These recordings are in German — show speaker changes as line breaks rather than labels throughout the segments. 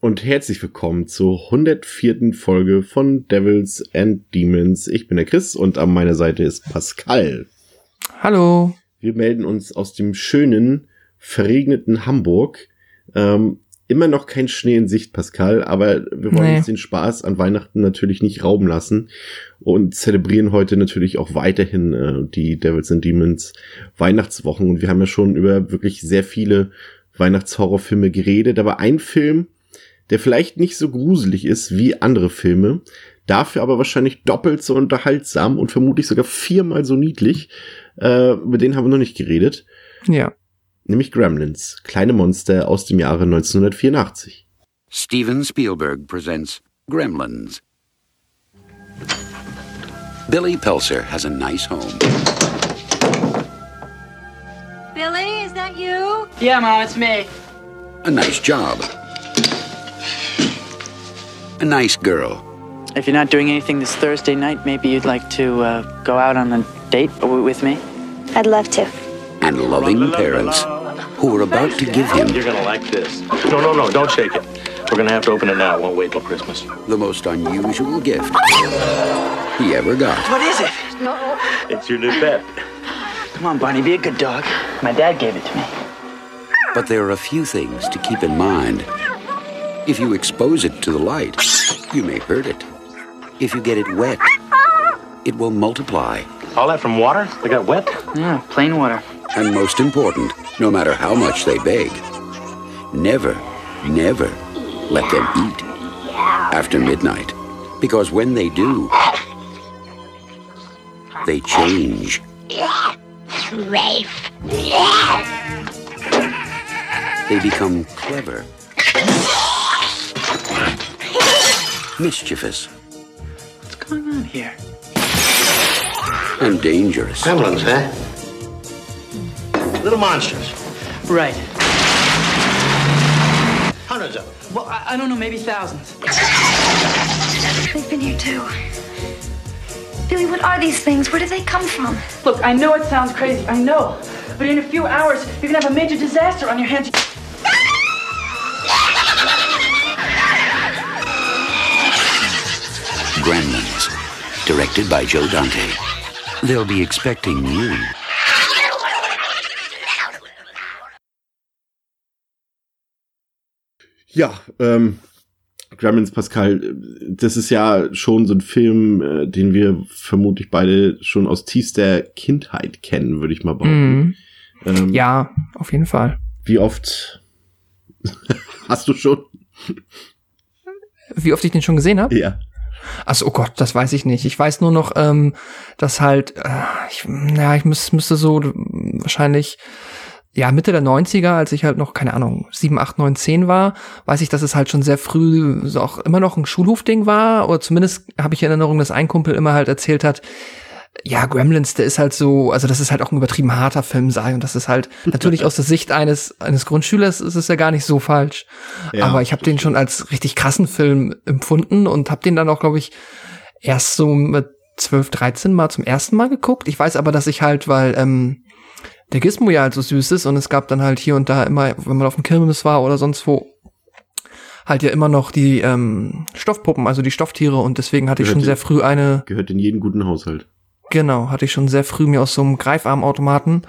und herzlich willkommen zur 104. Folge von Devils and Demons. Ich bin der Chris und an meiner Seite ist Pascal.
Hallo.
Wir melden uns aus dem schönen, verregneten Hamburg. Ähm, immer noch kein Schnee in Sicht, Pascal, aber wir wollen
Nee.
uns den Spaß an Weihnachten natürlich nicht rauben lassen und zelebrieren heute natürlich auch weiterhin äh, die Devils and Demons Weihnachtswochen. Und wir haben ja schon über wirklich sehr viele Weihnachtshorrorfilme geredet, aber ein Film, der vielleicht nicht so gruselig ist wie andere Filme, dafür aber wahrscheinlich doppelt so unterhaltsam und vermutlich sogar viermal so niedlich, äh, über den haben wir noch nicht geredet,
Ja.
nämlich Gremlins, kleine Monster aus dem Jahre 1984.
Steven Spielberg presents Gremlins. Billy Pelser has a nice home.
Billy, is that you?
Yeah, Mom, it's me.
a nice job, a nice girl,
If you're not doing anything this Thursday night, maybe you'd like to uh, go out on a date with me?
I'd love to.
and loving parents who are about to give him
You're gonna like this. No, no, no, don't shake it. We're gonna have to open it now. It won't wait till Christmas.
the most unusual gift he ever got.
What is it? No.
It's your new pet.
Come on, Barney, be a good dog. My dad gave it to me.
But there are a few things to keep in mind. If you expose it to the light, you may hurt it. If you get it wet, it will multiply.
All that from water? They got wet?
Yeah, plain water.
And most important, no matter how much they beg, never, never let them eat after midnight. Because when they do, they change. They become clever, mischievous,
What's going on here?
and dangerous.
Gremlins, huh? Little monsters.
Right.
Hundreds of them.
Well, I, I don't know, maybe thousands.
They've been here too. Billy, what are these things? Where did they come from?
Look, I know it sounds crazy, I know. But in a few hours, you're gonna have a major disaster on your hands.
Gremlins, directed by Joe Dante. They'll be expecting you.
Ja, ähm, Gremlins Pascal, das ist ja schon so ein Film, äh, den wir vermutlich beide schon aus tiefster Kindheit kennen, würde ich mal behaupten.
Mhm.
Ähm,
Ja, auf jeden Fall.
Wie oft hast du schon?
Wie oft ich den schon gesehen habe?
Ja.
Achso, oh Gott, das weiß ich nicht. Ich weiß nur noch, ähm, dass halt, äh, ich, ja, ich müß, müsste so wahrscheinlich, ja, Mitte der 90er, als ich halt noch, keine Ahnung, 7, 8, 9, 10 war, weiß ich, dass es halt schon sehr früh so auch immer noch ein Schulhofding war. Oder zumindest habe ich in Erinnerung, dass ein Kumpel immer halt erzählt hat, ja, Gremlins, der ist halt so, also das ist halt auch ein übertrieben harter Film sei und das ist halt natürlich aus der Sicht eines eines Grundschülers ist es ja gar nicht so falsch.
Ja,
Aber ich habe den schon als richtig krassen Film empfunden und habe den dann auch, glaube ich, erst so mit 12, 13 mal zum ersten Mal geguckt. Ich weiß aber, dass ich halt, weil ähm, der Gizmo ja halt so süß ist und es gab dann halt hier und da immer, wenn man auf dem Kirmes war oder sonst wo, halt ja immer noch die ähm, Stoffpuppen, also die Stofftiere und deswegen hatte ich schon
Gehört
sehr früh eine
Gehört in jeden guten Haushalt.
Genau, hatte ich schon sehr früh mir aus so einem Greifarmautomaten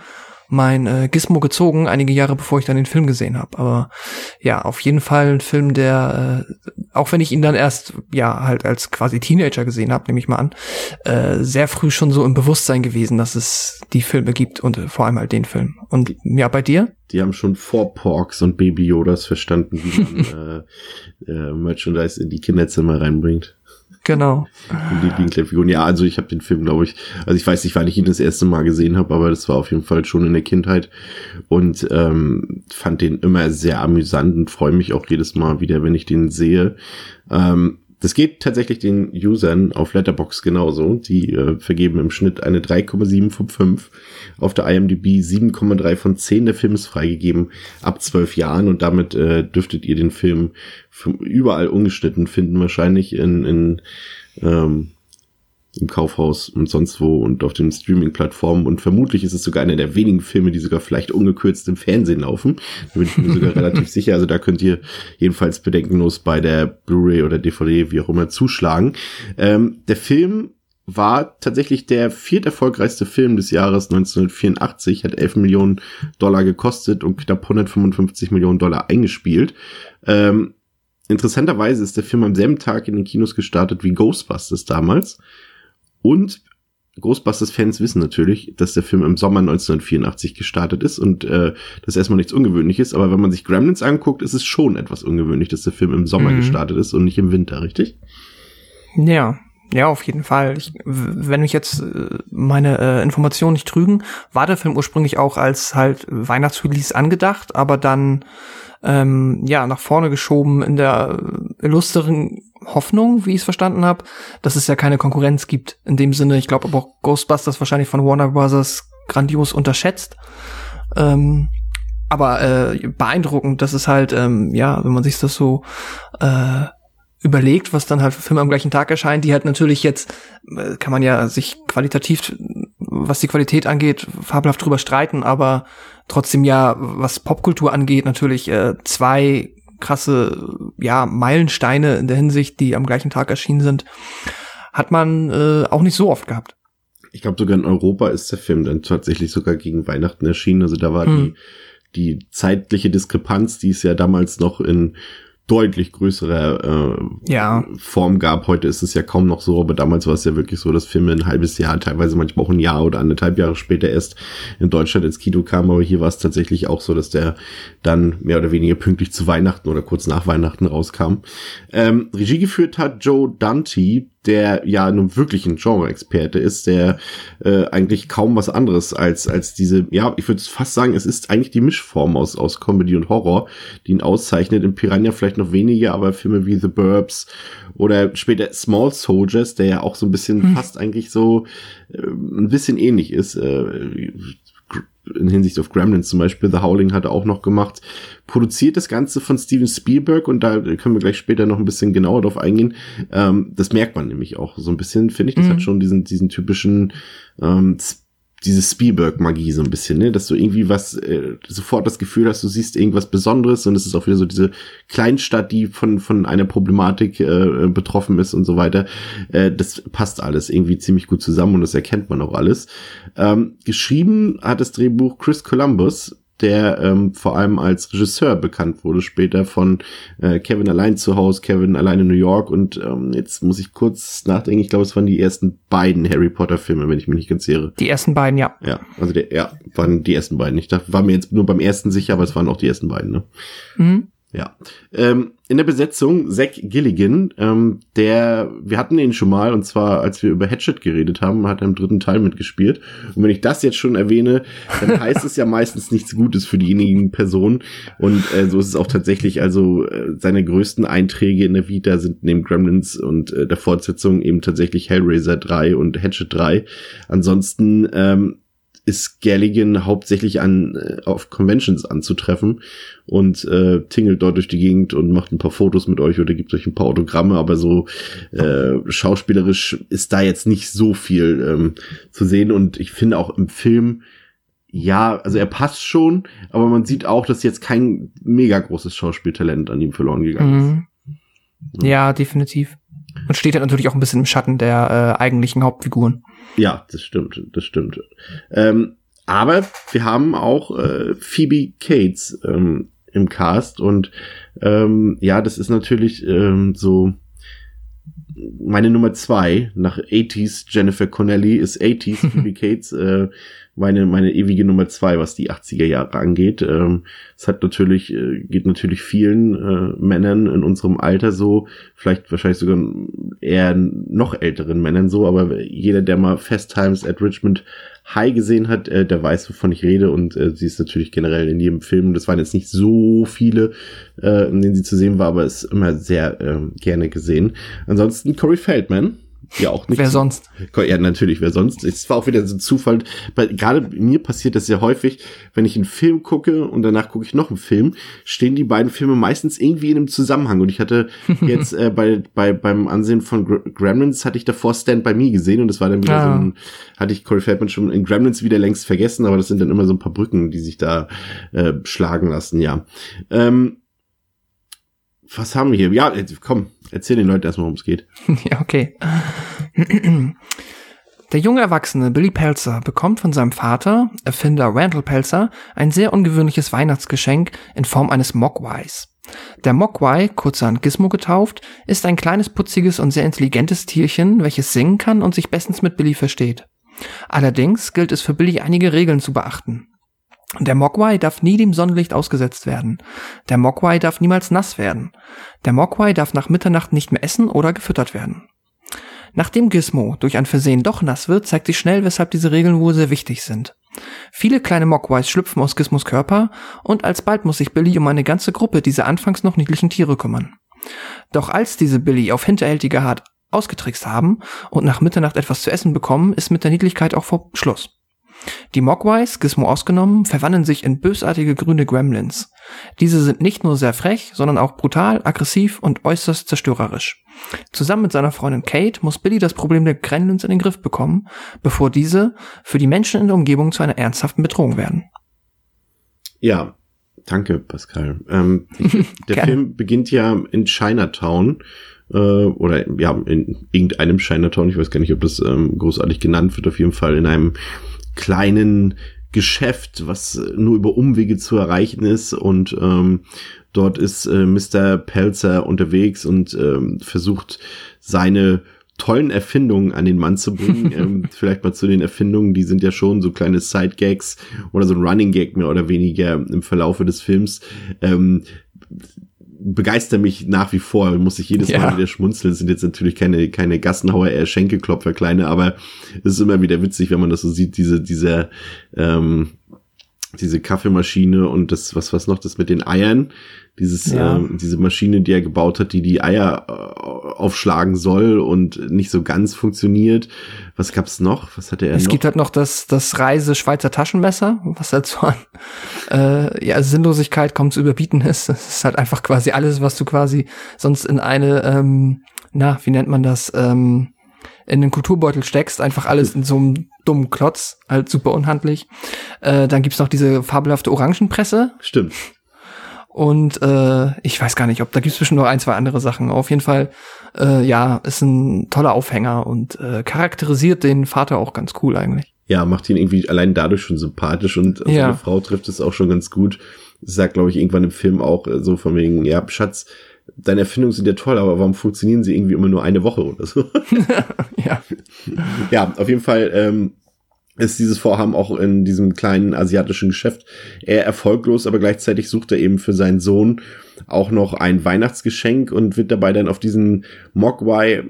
mein äh, Gizmo gezogen, einige Jahre bevor ich dann den Film gesehen habe. Aber ja, auf jeden Fall ein Film, der, äh, auch wenn ich ihn dann erst, ja, halt als quasi Teenager gesehen habe, nehme ich mal an, äh, sehr früh schon so im Bewusstsein gewesen, dass es die Filme gibt und äh, vor allem halt den Film. Und ja, bei dir?
Die haben schon vor Porks und Baby Yodas verstanden, wie man äh, äh, Merchandise in die Kinderzimmer reinbringt.
Genau.
Die Lieblingsfiguren. Ja, also ich habe den Film, glaube ich, also ich weiß nicht, wann ich ihn das erste Mal gesehen habe, aber das war auf jeden Fall schon in der Kindheit und ähm, fand den immer sehr amüsant und freue mich auch jedes Mal wieder, wenn ich den sehe. Ähm, das geht tatsächlich den Usern auf Letterbox genauso. Die äh, vergeben im Schnitt eine 3,7 von 5. Auf der IMDb 7,3 von 10. Der Film ist freigegeben ab 12 Jahren und damit äh, dürftet ihr den Film überall ungeschnitten finden, wahrscheinlich in, in ähm, im Kaufhaus und sonst wo und auf den Streaming-Plattformen und vermutlich ist es sogar einer der wenigen Filme, die sogar vielleicht ungekürzt im Fernsehen laufen. Da bin ich mir sogar relativ sicher. Also da könnt ihr jedenfalls bedenkenlos bei der Blu-ray oder DVD, wie auch immer, zuschlagen. Ähm, der Film war tatsächlich der vierterfolgreichste Film des Jahres 1984, hat 11 Millionen Dollar gekostet und knapp 155 Millionen Dollar eingespielt. Ähm, interessanterweise ist der Film am selben Tag in den Kinos gestartet wie Ghostbusters damals. Und Ghostbusters-Fans wissen natürlich, dass der Film im Sommer 1984 gestartet ist und äh, das erstmal nichts Ungewöhnliches, aber wenn man sich Gremlins anguckt, ist es schon etwas ungewöhnlich, dass der Film im Sommer mhm. gestartet ist und nicht im Winter, richtig?
Ja, ja, auf jeden Fall. Ich, wenn mich jetzt äh, meine äh, Informationen nicht trügen, war der Film ursprünglich auch als halt Weihnachtsrelease angedacht, aber dann ähm, ja nach vorne geschoben in der illustren Hoffnung, wie ich es verstanden habe, dass es ja keine Konkurrenz gibt. In dem Sinne, ich glaube aber auch Ghostbusters wahrscheinlich von Warner Brothers grandios unterschätzt. Ähm, aber äh, beeindruckend, dass es halt, ähm, ja, wenn man sich das so äh, überlegt, was dann halt für Filme am gleichen Tag erscheinen, die halt natürlich jetzt, äh, kann man ja sich qualitativ, was die Qualität angeht, fabelhaft drüber streiten, aber trotzdem ja, was Popkultur angeht, natürlich äh, zwei krasse, ja, Meilensteine in der Hinsicht, die am gleichen Tag erschienen sind, hat man äh, auch nicht so oft gehabt.
Ich glaube, sogar in Europa ist der Film dann tatsächlich sogar gegen Weihnachten erschienen. Also da war hm. die, die zeitliche Diskrepanz, die es ja damals noch in deutlich größere äh, ja. Form gab. Heute ist es ja kaum noch so, aber damals war es ja wirklich so, dass Filme ein halbes Jahr, teilweise manchmal auch ein Jahr oder anderthalb Jahre später erst in Deutschland ins Kino kam. Aber hier war es tatsächlich auch so, dass der dann mehr oder weniger pünktlich zu Weihnachten oder kurz nach Weihnachten rauskam. Ähm, Regie geführt hat Joe Dante, der ja nun wirklich ein Genre-Experte ist, der äh, eigentlich kaum was anderes als als diese, ja, ich würde fast sagen, es ist eigentlich die Mischform aus aus Comedy und Horror, die ihn auszeichnet. In Piranha vielleicht noch weniger, aber Filme wie The Burbs oder später Small Soldiers, der ja auch so ein bisschen hm. fast eigentlich so äh, ein bisschen ähnlich ist. Äh, in Hinsicht auf Gremlins zum Beispiel, The Howling hat er auch noch gemacht, produziert das Ganze von Steven Spielberg und da können wir gleich später noch ein bisschen genauer drauf eingehen. Ähm, das merkt man nämlich auch so ein bisschen, finde ich, das mhm. hat schon diesen, diesen typischen ähm, diese Spielberg-Magie so ein bisschen, ne? dass du irgendwie was, äh, sofort das Gefühl hast, du siehst irgendwas Besonderes und es ist auch wieder so diese Kleinstadt, die von, von einer Problematik äh, betroffen ist und so weiter. Äh, das passt alles irgendwie ziemlich gut zusammen und das erkennt man auch alles. Ähm, geschrieben hat das Drehbuch Chris Columbus, der ähm, vor allem als Regisseur bekannt wurde, später von äh, Kevin allein zu Hause, Kevin allein in New York und ähm, jetzt muss ich kurz nachdenken, ich glaube, es waren die ersten beiden Harry Potter Filme, wenn ich mich nicht ganz irre.
Die ersten beiden, ja.
Ja, also der, ja, waren die ersten beiden. Ich dachte, war mir jetzt nur beim ersten sicher, aber es waren auch die ersten beiden, ne? Mhm. Ja. Ähm, in der Besetzung Zack Gilligan, ähm, der, wir hatten ihn schon mal, und zwar als wir über Hatchet geredet haben, hat er im dritten Teil mitgespielt. Und wenn ich das jetzt schon erwähne, dann heißt es ja meistens nichts Gutes für diejenigen Personen. Und äh, so ist es auch tatsächlich, also äh, seine größten Einträge in der Vita sind neben Gremlins und äh, der Fortsetzung eben tatsächlich Hellraiser 3 und Hatchet 3. Ansonsten ähm, ist Galligan hauptsächlich an äh, auf Conventions anzutreffen und äh, tingelt dort durch die Gegend und macht ein paar Fotos mit euch oder gibt euch ein paar Autogramme, aber so äh, schauspielerisch ist da jetzt nicht so viel ähm, zu sehen und ich finde auch im Film ja, also er passt schon, aber man sieht auch, dass jetzt kein mega großes Schauspieltalent an ihm verloren gegangen ist.
Mhm. Ja, definitiv. Und steht halt natürlich auch ein bisschen im Schatten der äh, eigentlichen Hauptfiguren.
Ja, das stimmt, das stimmt. Ähm, aber wir haben auch äh, Phoebe Cates ähm, im Cast und ähm, ja, das ist natürlich ähm, so meine Nummer zwei nach 80s Jennifer Connelly ist 80s Phoebe Cates. Äh, meine, meine ewige Nummer zwei, was die 80er Jahre angeht. Ähm, es hat natürlich, äh, geht natürlich vielen äh, Männern in unserem Alter so, vielleicht wahrscheinlich sogar eher noch älteren Männern so, aber jeder, der mal Fast Times at Richmond High gesehen hat, äh, der weiß, wovon ich rede und äh, sie ist natürlich generell in jedem Film. Das waren jetzt nicht so viele, äh, in denen sie zu sehen war, aber ist immer sehr äh, gerne gesehen. Ansonsten Corey Feldman, ja auch nicht.
Wer sonst?
Ja, natürlich, wer sonst? Es war auch wieder so ein Zufall. Weil gerade mir passiert das sehr häufig, wenn ich einen Film gucke und danach gucke ich noch einen Film, stehen die beiden Filme meistens irgendwie in einem Zusammenhang. Und ich hatte jetzt äh, bei, bei beim Ansehen von Gremlins hatte ich davor Stand by Me gesehen und das war dann wieder ja. so ein, hatte ich Corey Feldman schon in Gremlins wieder längst vergessen, aber das sind dann immer so ein paar Brücken, die sich da äh, schlagen lassen, ja. Ähm, was haben wir hier? Ja, komm, erzähl den Leuten erstmal, worum es geht.
ja, okay. Der junge Erwachsene Billy Pelzer bekommt von seinem Vater, Erfinder Randall Pelzer, ein sehr ungewöhnliches Weihnachtsgeschenk in Form eines Mogwais. Der Mogwai, kurzerhand Gizmo getauft, ist ein kleines, putziges und sehr intelligentes Tierchen, welches singen kann und sich bestens mit Billy versteht. Allerdings gilt es für Billy einige Regeln zu beachten. Der Mogwai darf nie dem Sonnenlicht ausgesetzt werden. Der Mogwai darf niemals nass werden. Der Mogwai darf nach Mitternacht nicht mehr essen oder gefüttert werden. Nachdem Gizmo durch ein Versehen doch nass wird, zeigt sich schnell, weshalb diese Regeln wohl sehr wichtig sind. Viele kleine Mogwais schlüpfen aus Gizmos Körper und alsbald muss sich Billy um eine ganze Gruppe dieser anfangs noch niedlichen Tiere kümmern. Doch als diese Billy auf hinterhältige Art ausgetrickst haben und nach Mitternacht etwas zu essen bekommen, ist mit der Niedlichkeit auch vor Schluss. Die Mogwais, Gizmo ausgenommen, verwandeln sich in bösartige grüne Gremlins. Diese sind nicht nur sehr frech, sondern auch brutal, aggressiv und äußerst zerstörerisch. Zusammen mit seiner Freundin Kate muss Billy das Problem der Gremlins in den Griff bekommen, bevor diese für die Menschen in der Umgebung zu einer ernsthaften Bedrohung werden.
Ja, danke, Pascal. Ähm, der Film beginnt ja in Chinatown äh, oder ja, in irgendeinem Chinatown. Ich weiß gar nicht, ob das ähm, großartig genannt wird. Auf jeden Fall in einem kleinen Geschäft, was nur über Umwege zu erreichen ist und ähm, dort ist äh, Mr. Pelzer unterwegs und ähm, versucht seine tollen Erfindungen an den Mann zu bringen. ähm, vielleicht mal zu den Erfindungen, die sind ja schon so kleine Side-Gags oder so ein Running Gag mehr oder weniger im Verlaufe des Films. Ähm, begeistert mich nach wie vor, muss ich jedes ja. Mal wieder schmunzeln. Das sind jetzt natürlich keine, keine Gassenhauer, eher Schenkelklopfer kleine, aber es ist immer wieder witzig, wenn man das so sieht, diese, diese, ähm, diese Kaffeemaschine und das, was, was noch, das mit den Eiern, dieses, ja. ähm, diese Maschine, die er gebaut hat, die die Eier äh, aufschlagen soll und nicht so ganz funktioniert. Was gab's noch? Was hatte er
es
noch?
Es gibt halt noch das, das Reise Schweizer Taschenmesser, was halt so an äh, ja, Sinnlosigkeit kaum zu überbieten ist. Das ist halt einfach quasi alles, was du quasi sonst in eine, ähm, na, wie nennt man das, ähm, in den Kulturbeutel steckst, einfach alles in so einem dummen Klotz, halt super unhandlich. Äh, dann gibt's noch diese fabelhafte Orangenpresse.
Stimmt.
Und äh, ich weiß gar nicht, ob da gibt's zwischen noch ein, zwei andere Sachen. Auf jeden Fall, äh, ja, ist ein toller Aufhänger und äh, charakterisiert den Vater auch ganz cool eigentlich.
Ja, macht ihn irgendwie allein dadurch schon sympathisch und ja. seine Frau trifft es auch schon ganz gut. Sagt, glaube ich, irgendwann im Film auch äh, so von wegen, ja, Schatz, deine Erfindungen sind ja toll, aber warum funktionieren sie irgendwie immer nur eine Woche oder so?
ja.
Ja, auf jeden Fall ähm, ist dieses Vorhaben auch in diesem kleinen asiatischen Geschäft eher erfolglos, aber gleichzeitig sucht er eben für seinen Sohn auch noch ein Weihnachtsgeschenk und wird dabei dann auf diesen Mogwai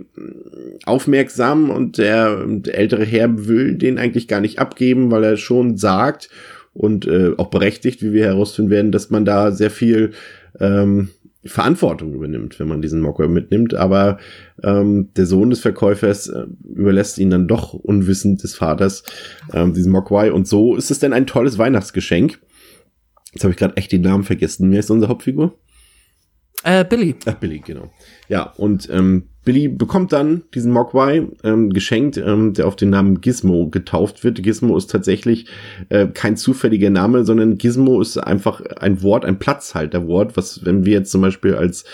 aufmerksam und der, der ältere Herr will den eigentlich gar nicht abgeben, weil er schon sagt und äh, auch berechtigt, wie wir herausfinden werden, dass man da sehr viel ähm, Verantwortung übernimmt, wenn man diesen Mogwai mitnimmt. Aber ähm, der Sohn des Verkäufers äh, überlässt ihn dann doch unwissend des Vaters ähm, diesen Mogwai. Und so ist es dann ein tolles Weihnachtsgeschenk. Jetzt habe ich gerade echt den Namen vergessen. Wer ist unsere Hauptfigur?
Äh, Billy.
Ach, Billy, genau. Ja, und ähm, Billy bekommt dann diesen Mogwai ähm, geschenkt, ähm, der auf den Namen Gizmo getauft wird. Gizmo ist tatsächlich äh, kein zufälliger Name, sondern Gizmo ist einfach ein Wort, ein Platzhalterwort, was, wenn wir jetzt zum Beispiel als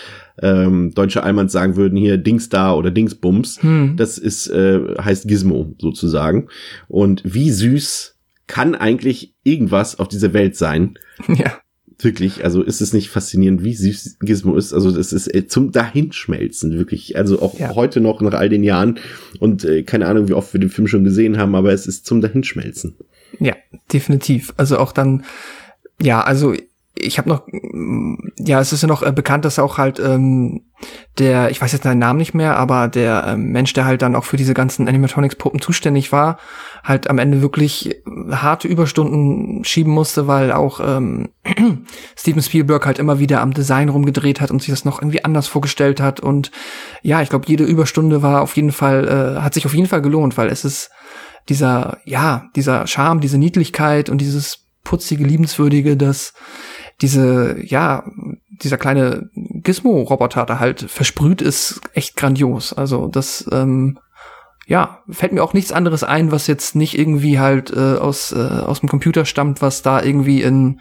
ähm, deutsche Allmanns sagen würden, hier Dingsda oder Dingsbums, hm. das ist, äh, heißt Gizmo sozusagen. Und wie süß kann eigentlich irgendwas auf dieser Welt sein?
Ja
wirklich, also ist es nicht faszinierend, wie süß Gizmo ist. Also das ist äh, zum Dahinschmelzen, wirklich. Also auch ja. heute noch nach all den Jahren und äh, keine Ahnung, wie oft wir den Film schon gesehen haben, aber es ist zum Dahinschmelzen.
Ja, definitiv. Also auch dann, ja, also ich habe noch, ja, es ist ja noch äh, bekannt, dass auch halt ähm, der, ich weiß jetzt seinen Namen nicht mehr, aber der ähm, Mensch, der halt dann auch für diese ganzen Animatronics-Puppen zuständig war, halt am Ende wirklich harte Überstunden schieben musste, weil auch ähm, Steven Spielberg halt immer wieder am Design rumgedreht hat und sich das noch irgendwie anders vorgestellt hat. Und ja, ich glaube, jede Überstunde war auf jeden Fall, äh, hat sich auf jeden Fall gelohnt, weil es ist dieser, ja, dieser Charme, diese Niedlichkeit und dieses putzige, liebenswürdige, das diese, ja, dieser kleine Gizmo-Roboter da halt versprüht ist, echt grandios. Also das, ähm, ja, fällt mir auch nichts anderes ein, was jetzt nicht irgendwie halt äh, aus, äh, aus dem Computer stammt, was da irgendwie in,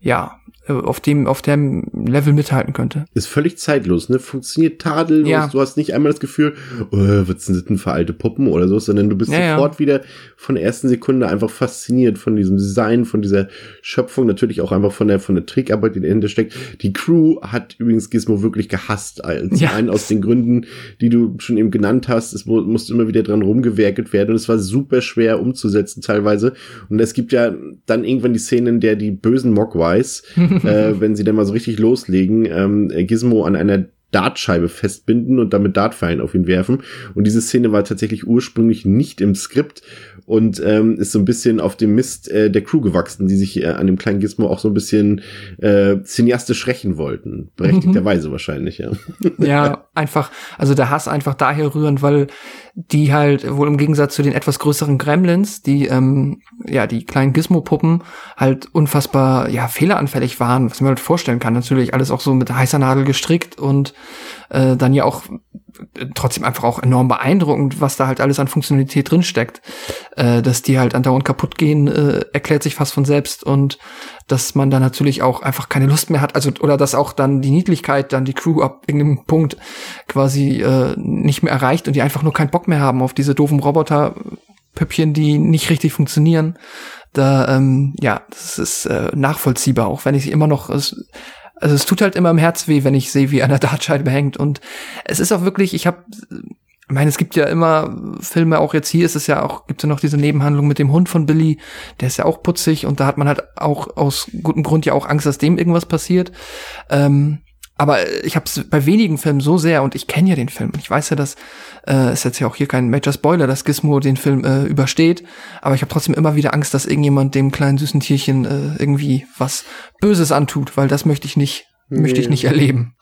ja, auf dem, auf dem Level mithalten könnte.
Ist völlig zeitlos, ne? Funktioniert tadellos.
Ja.
Du hast nicht einmal das Gefühl, oh, was sind das denn für alte Puppen oder so, sondern du bist
Ja, ja.
sofort wieder von der ersten Sekunde einfach fasziniert von diesem Design, von dieser Schöpfung, natürlich auch einfach von der, von der Trickarbeit, die dahinter steckt. Die Crew hat übrigens Gizmo wirklich gehasst. Zum
Ja.
einen aus den Gründen, die du schon eben genannt hast. Es mu- musste immer wieder dran rumgewerkelt werden und es war super schwer umzusetzen teilweise. Und es gibt ja dann irgendwann die Szene, in der die bösen Mogwais, äh, wenn sie dann mal so richtig loslegen, ähm, Gizmo an einer Dartscheibe festbinden und damit Dartpfeilen auf ihn werfen. Und diese Szene war tatsächlich ursprünglich nicht im Skript und ähm, ist so ein bisschen auf dem Mist äh, der Crew gewachsen, die sich äh, an dem kleinen Gizmo auch so ein bisschen äh, cineastisch rächen wollten. Berechtigterweise wahrscheinlich, ja.
Ja, einfach, also der Hass einfach daher rührend, weil die halt wohl im Gegensatz zu den etwas größeren Gremlins, die ähm, ja die kleinen Gizmo-Puppen halt unfassbar ja fehleranfällig waren, was man halt vorstellen kann. Natürlich alles auch so mit heißer Nadel gestrickt und äh, dann ja auch äh, trotzdem einfach auch enorm beeindruckend, was da halt alles an Funktionalität drinsteckt. Äh, dass die halt andauernd kaputt gehen, äh, erklärt sich fast von selbst und dass man dann natürlich auch einfach keine Lust mehr hat, also oder dass auch dann die Niedlichkeit dann die Crew ab irgendeinem Punkt quasi äh, nicht mehr erreicht und die einfach nur keinen Bock mehr haben auf diese doofen Roboter-Püppchen, die nicht richtig funktionieren. Da, ähm, ja, das ist äh, nachvollziehbar, auch wenn ich immer noch, es, also es tut halt immer im Herz weh, wenn ich sehe, wie der Dartscheibe hängt. Und es ist auch wirklich, ich habe ich meine, es gibt ja immer Filme, auch jetzt hier ist es ja auch, gibt ja noch diese Nebenhandlung mit dem Hund von Billy, der ist ja auch putzig und da hat man halt auch aus gutem Grund ja auch Angst, dass dem irgendwas passiert. Ähm, aber ich habe es bei wenigen Filmen so sehr und ich kenne ja den Film und ich weiß ja, dass äh, ist jetzt ja auch hier kein Major Spoiler, dass Gizmo den Film äh, übersteht, aber ich habe trotzdem immer wieder Angst, dass irgendjemand dem kleinen süßen Tierchen äh, irgendwie was Böses antut, weil das möchte ich nicht, möchte ich
Nee.
nicht erleben.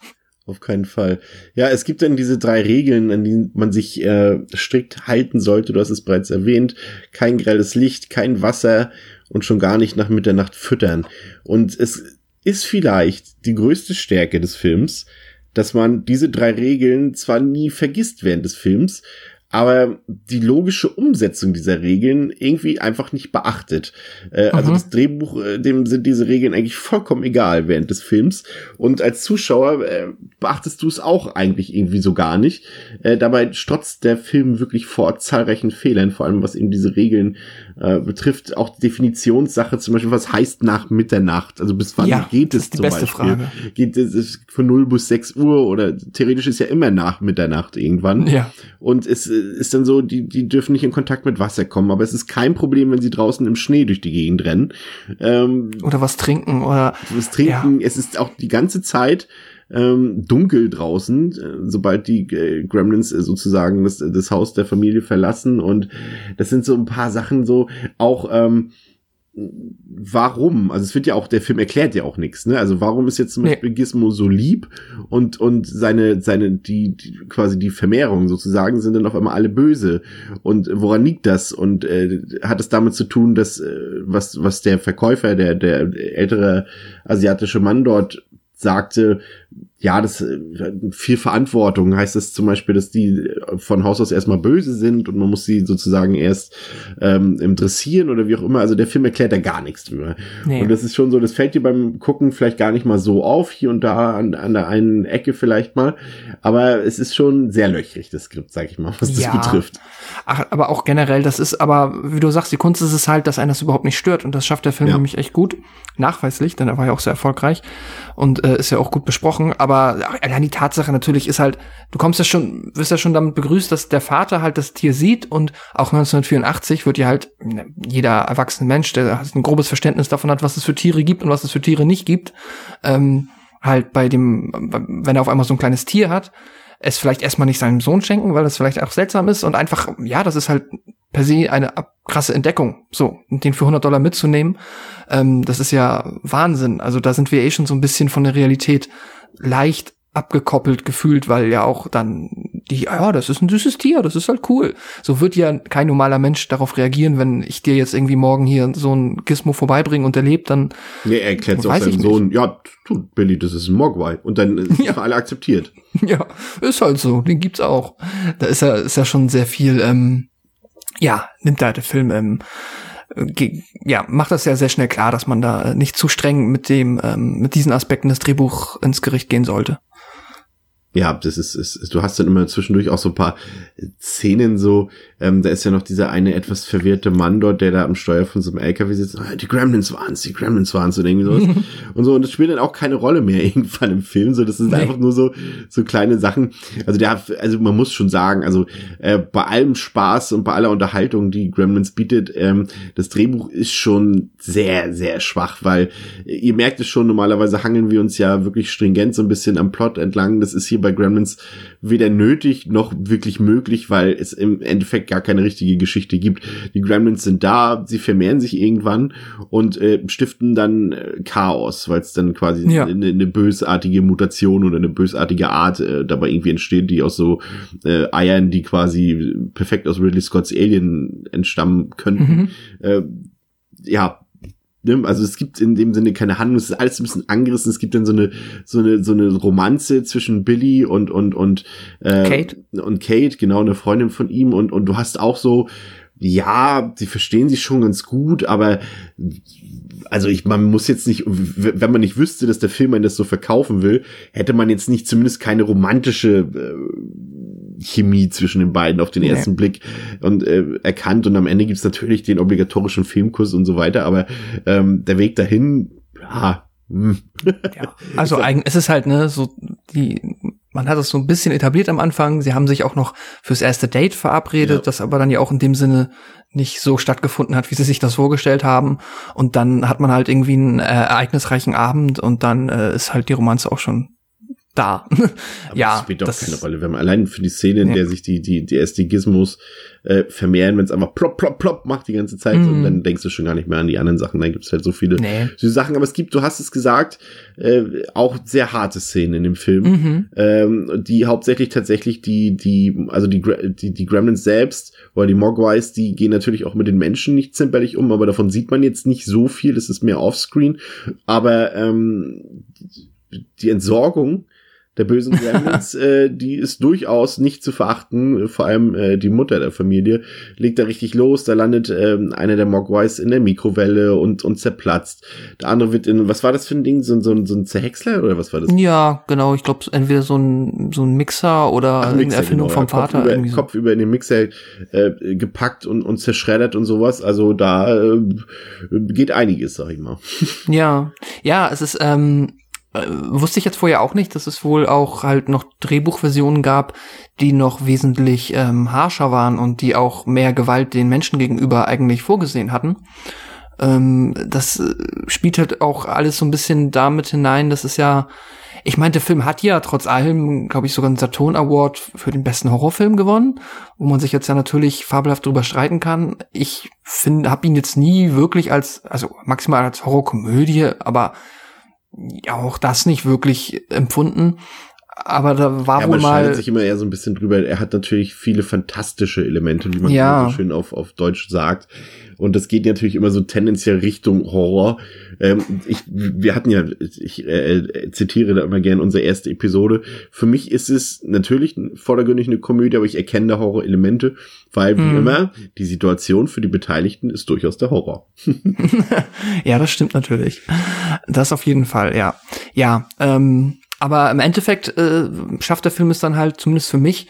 Auf keinen Fall. Ja, es gibt dann diese drei Regeln, an die man sich äh, strikt halten sollte. Du hast es bereits erwähnt. Kein grelles Licht, kein Wasser und schon gar nicht nach Mitternacht füttern. Und es ist vielleicht die größte Stärke des Films, dass man diese drei Regeln zwar nie vergisst während des Films, aber die logische Umsetzung dieser Regeln irgendwie einfach nicht beachtet. Äh, Also
Mhm.
das Drehbuch, äh, dem sind diese Regeln eigentlich vollkommen egal während des Films. Und als Zuschauer äh, beachtest du es auch eigentlich irgendwie so gar nicht. Äh, dabei strotzt der Film wirklich vor zahlreichen Fehlern, vor allem was eben diese Regeln äh, betrifft. Auch die Definitionssache, zum Beispiel, was heißt nach Mitternacht? Also bis wann
Ja,
geht es
ist die
zum
beste
Beispiel?
Frage.
Geht es von 0 bis 6 Uhr oder theoretisch ist ja immer nach Mitternacht irgendwann.
Ja.
Und es ist dann so, die, die dürfen nicht in Kontakt mit Wasser kommen, aber es ist kein Problem, wenn sie draußen im Schnee durch die Gegend rennen. Ähm,
Oder was trinken oder
das Trinken, es ist auch die ganze Zeit ähm, dunkel draußen, äh, sobald die äh, Gremlins äh, sozusagen das, das Haus der Familie verlassen. Und das sind so ein paar Sachen so, auch ähm, warum? Also es wird ja auch, der Film erklärt ja auch nichts, ne? Also warum ist jetzt zum
Nee.
Beispiel Gizmo so lieb und, und seine, seine, die, die, quasi die Vermehrung sozusagen sind dann auf einmal alle böse. Und woran liegt das? Und äh, hat es damit zu tun, dass äh, was, was der Verkäufer, der, der ältere asiatische Mann dort sagte, ja, das äh, viel Verantwortung heißt das zum Beispiel, dass die äh, von Haus aus erstmal böse sind und man muss sie sozusagen erst ähm, im dressieren oder wie auch immer. Also der Film erklärt da gar nichts drüber.
Nee.
Und das ist schon so, das fällt dir beim Gucken vielleicht gar nicht mal so auf, hier und da an, an der einen Ecke vielleicht mal. Aber es ist schon sehr löchrig, das Skript, sag ich mal, was das
Ja.
betrifft.
Ach, aber auch generell, das ist aber, wie du sagst, die Kunst ist es halt, dass einen das überhaupt nicht stört und das schafft der Film
Ja.
nämlich echt gut. Nachweislich, denn er war ja auch sehr erfolgreich und äh, ist ja auch gut besprochen. Aber allein die Tatsache natürlich ist halt, du kommst ja schon, wirst ja schon damit begrüßt, dass der Vater halt das Tier sieht und auch 1984 wird ja halt ne, jeder erwachsene Mensch, der ein grobes Verständnis davon hat, was es für Tiere gibt und was es für Tiere nicht gibt, ähm, halt bei dem, wenn er auf einmal so ein kleines Tier hat, es vielleicht erstmal nicht seinem Sohn schenken, weil das vielleicht auch seltsam ist und einfach, ja, das ist halt per se eine krasse Entdeckung, so, den für 100 Dollar mitzunehmen, ähm, das ist ja Wahnsinn. Also da sind wir eh schon so ein bisschen von der Realität leicht abgekoppelt gefühlt, weil ja auch dann die, ja, das ist ein süßes Tier, das ist halt cool. So wird ja kein normaler Mensch darauf reagieren, wenn ich dir jetzt irgendwie morgen hier so ein Gizmo vorbeibringe und er lebt, dann.
Nee, er erklärt auch seinem Sohn, ja, du, Billy, das ist ein Mogwai. Und dann ist ja. alle akzeptiert.
Ja, ist halt so, den gibt's auch. Da ist ja, ist ja schon sehr viel, ähm, ja, nimmt da der Film, ähm, ja, macht das ja sehr schnell klar, dass man da nicht zu streng mit dem, ähm, mit diesen Aspekten des Drehbuchs ins Gericht gehen sollte
ja, das ist, ist, du hast dann immer zwischendurch auch so ein paar Szenen so, ähm, da ist ja noch dieser eine etwas verwirrte Mann dort, der da am Steuer von so einem LKW sitzt, ah, die Gremlins waren's, die Gremlins waren's und irgendwie sowas. und so, und das spielt dann auch keine Rolle mehr irgendwann im Film, so, das sind einfach nur so, so kleine Sachen. Also der, also man muss schon sagen, also, äh, bei allem Spaß und bei aller Unterhaltung, die Gremlins bietet, ähm, das Drehbuch ist schon sehr, sehr schwach, weil ihr merkt es schon, normalerweise hangeln wir uns ja wirklich stringent so ein bisschen am Plot entlang, das ist hier bei Gremlins weder nötig noch wirklich möglich, weil es im Endeffekt gar keine richtige Geschichte gibt. Die Gremlins sind da, sie vermehren sich irgendwann und äh, stiften dann äh, Chaos, weil es dann quasi ja. eine, eine, bösartige Mutation oder eine bösartige Art äh, dabei irgendwie entsteht, die aus so äh, Eiern, die quasi perfekt aus Ridley Scotts Alien entstammen könnten. Mhm. Äh, ja? Also es gibt in dem Sinne keine Handlung, es ist alles ein bisschen angerissen. Es gibt dann so eine so eine so eine Romanze zwischen Billy und und und äh, Kate und Kate, genau eine Freundin von ihm und und du hast auch so ja, sie verstehen sich schon ganz gut, aber also ich, man muss jetzt nicht, wenn man nicht wüsste, dass der Film einen das so verkaufen will, hätte man jetzt nicht zumindest keine romantische äh, Chemie zwischen den beiden auf den nee. ersten Blick und äh, erkannt. Und am Ende gibt's natürlich den obligatorischen Filmkuss und so weiter, aber ähm, der Weg dahin, ja,
hm. ja, also eigentlich ist es halt ne so die man hat es so ein bisschen etabliert am Anfang. Sie haben sich auch noch fürs erste Date verabredet, ja. das aber dann ja auch in dem Sinne nicht so stattgefunden hat, wie sie sich das vorgestellt haben. Und dann hat man halt irgendwie einen äh, ereignisreichen Abend und dann äh, ist halt die Romanze auch schon da.
ja, das spielt doch das, keine Rolle. Wenn man allein für die Szene, in ja. der sich die, die, die SD-Gizmos äh, vermehren, wenn es einfach plopp, plopp, plopp macht die ganze Zeit, mm. und dann denkst du schon gar nicht mehr an die anderen Sachen. Dann gibt's halt so viele nee. süße Sachen. Aber es gibt, du hast es gesagt, äh, auch sehr harte Szenen in dem Film, mhm. ähm, die hauptsächlich tatsächlich die, die, also die, die, die Gremlins selbst oder die Mogwais, die gehen natürlich auch mit den Menschen nicht zimperlich um, aber davon sieht man jetzt nicht so viel. Das ist mehr offscreen. Aber ähm, die Entsorgung der bösen Gremlins, äh, die ist durchaus nicht zu verachten. Vor allem äh, die Mutter der Familie legt da richtig los. Da landet äh, einer der Mogwais in der Mikrowelle und, und zerplatzt. Der andere wird in, was war das für ein Ding? So, so, so ein Zerhäcksler oder was war das?
Ja, genau. Ich glaube, entweder so ein, so ein Mixer oder Ach, Mixer, eine Erfindung genau, vom Vater.
Kopf über, so. Kopf über in den Mixer äh, gepackt und, und zerschreddert und sowas. Also da äh, geht einiges, sag ich mal.
Ja, ja, es ist, ähm, äh, wusste ich jetzt vorher auch nicht, dass es wohl auch halt noch Drehbuchversionen gab, die noch wesentlich ähm, harscher waren und die auch mehr Gewalt den Menschen gegenüber eigentlich vorgesehen hatten. Ähm, das äh, spielt halt auch alles so ein bisschen damit hinein, dass es ja, ich meine, der Film hat ja trotz allem, glaube ich, sogar einen Saturn Award für den besten Horrorfilm gewonnen, wo man sich jetzt ja natürlich fabelhaft drüber streiten kann. Ich finde, habe ihn jetzt nie wirklich als, also maximal als Horrorkomödie, aber auch das nicht wirklich empfunden. Aber da war ja, wohl mal.
Man sich immer eher so ein bisschen drüber. Er hat natürlich viele fantastische Elemente, wie man ja. so schön auf, auf Deutsch sagt. Und das geht natürlich immer so tendenziell Richtung Horror. Ähm, ich, wir hatten ja, ich äh, zitiere da immer gerne unsere erste Episode. Für mich ist es natürlich vordergründig eine Komödie, aber ich erkenne da Horror-Elemente, weil wie hm. immer, die Situation für die Beteiligten ist durchaus der Horror.
ja, das stimmt natürlich. Das auf jeden Fall, ja. Ja, ähm, aber im Endeffekt äh, schafft der Film es dann halt, zumindest für mich,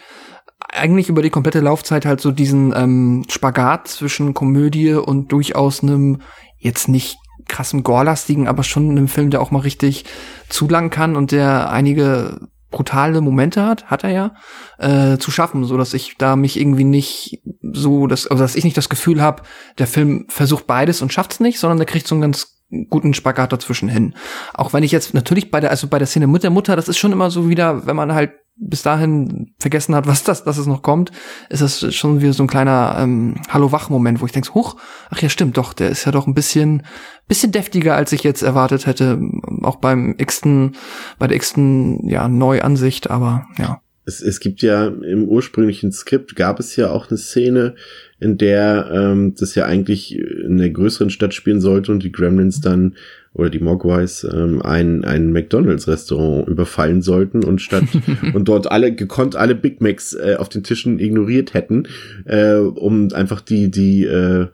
eigentlich über die komplette Laufzeit halt so diesen ähm, Spagat zwischen Komödie und durchaus einem jetzt nicht krassem Gorelastigen, aber schon einem Film, der auch mal richtig zulangen kann und der einige brutale Momente hat, hat er ja, äh, zu schaffen, so dass ich da mich irgendwie nicht so, dass, also dass ich nicht das Gefühl habe, der Film versucht beides und schafft es nicht, sondern der kriegt so einen ganz guten Spagat dazwischen hin. Auch wenn ich jetzt natürlich bei der, also bei der Szene mit der Mutter, das ist schon immer so wieder, wenn man halt bis dahin vergessen hat, was das, dass es noch kommt, ist das schon wieder so ein kleiner ähm, Hallo-Wach-Moment, wo ich denke, huch, ach ja, stimmt doch, der ist ja doch ein bisschen, bisschen deftiger, als ich jetzt erwartet hätte, auch beim x-ten, bei der x-ten, ja, Neuansicht, aber ja.
Es, es gibt ja im ursprünglichen Skript gab es ja auch eine Szene, in der ähm, das ja eigentlich in der größeren Stadt spielen sollte und die Gremlins dann oder die Mogwais ähm, ein, ein McDonalds-Restaurant überfallen sollten und statt und dort alle gekonnt alle Big Macs äh, auf den Tischen ignoriert hätten, äh, um einfach die die äh,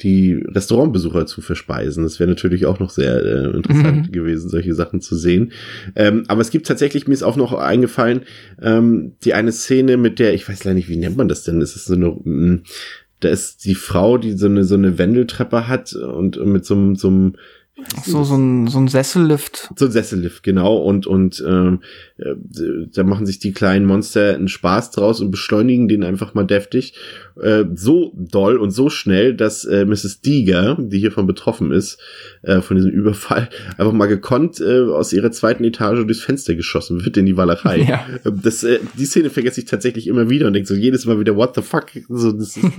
die Restaurantbesucher zu verspeisen. Das wäre natürlich auch noch sehr äh, interessant mhm. gewesen, solche Sachen zu sehen. Ähm, aber es gibt tatsächlich, mir ist auch noch eingefallen, ähm, die eine Szene mit der, ich weiß leider nicht, wie nennt man das denn? Ist es so eine, mm, da ist die Frau, die so eine, so eine Wendeltreppe hat und mit so einem, so einem
Ach so, so ein, so ein Sessellift.
So ein Sessellift, genau. Und, und ähm, äh, da machen sich die kleinen Monster einen Spaß draus und beschleunigen den einfach mal deftig. Äh, so doll und so schnell, dass äh, Mrs. Deeger, die hiervon betroffen ist, äh, von diesem Überfall, einfach mal gekonnt äh, aus ihrer zweiten Etage durchs Fenster geschossen wird in die Wallerei. Ja. Ähm, das, äh, die Szene vergesse ich tatsächlich immer wieder und denke so jedes Mal wieder, what the fuck? So, das ist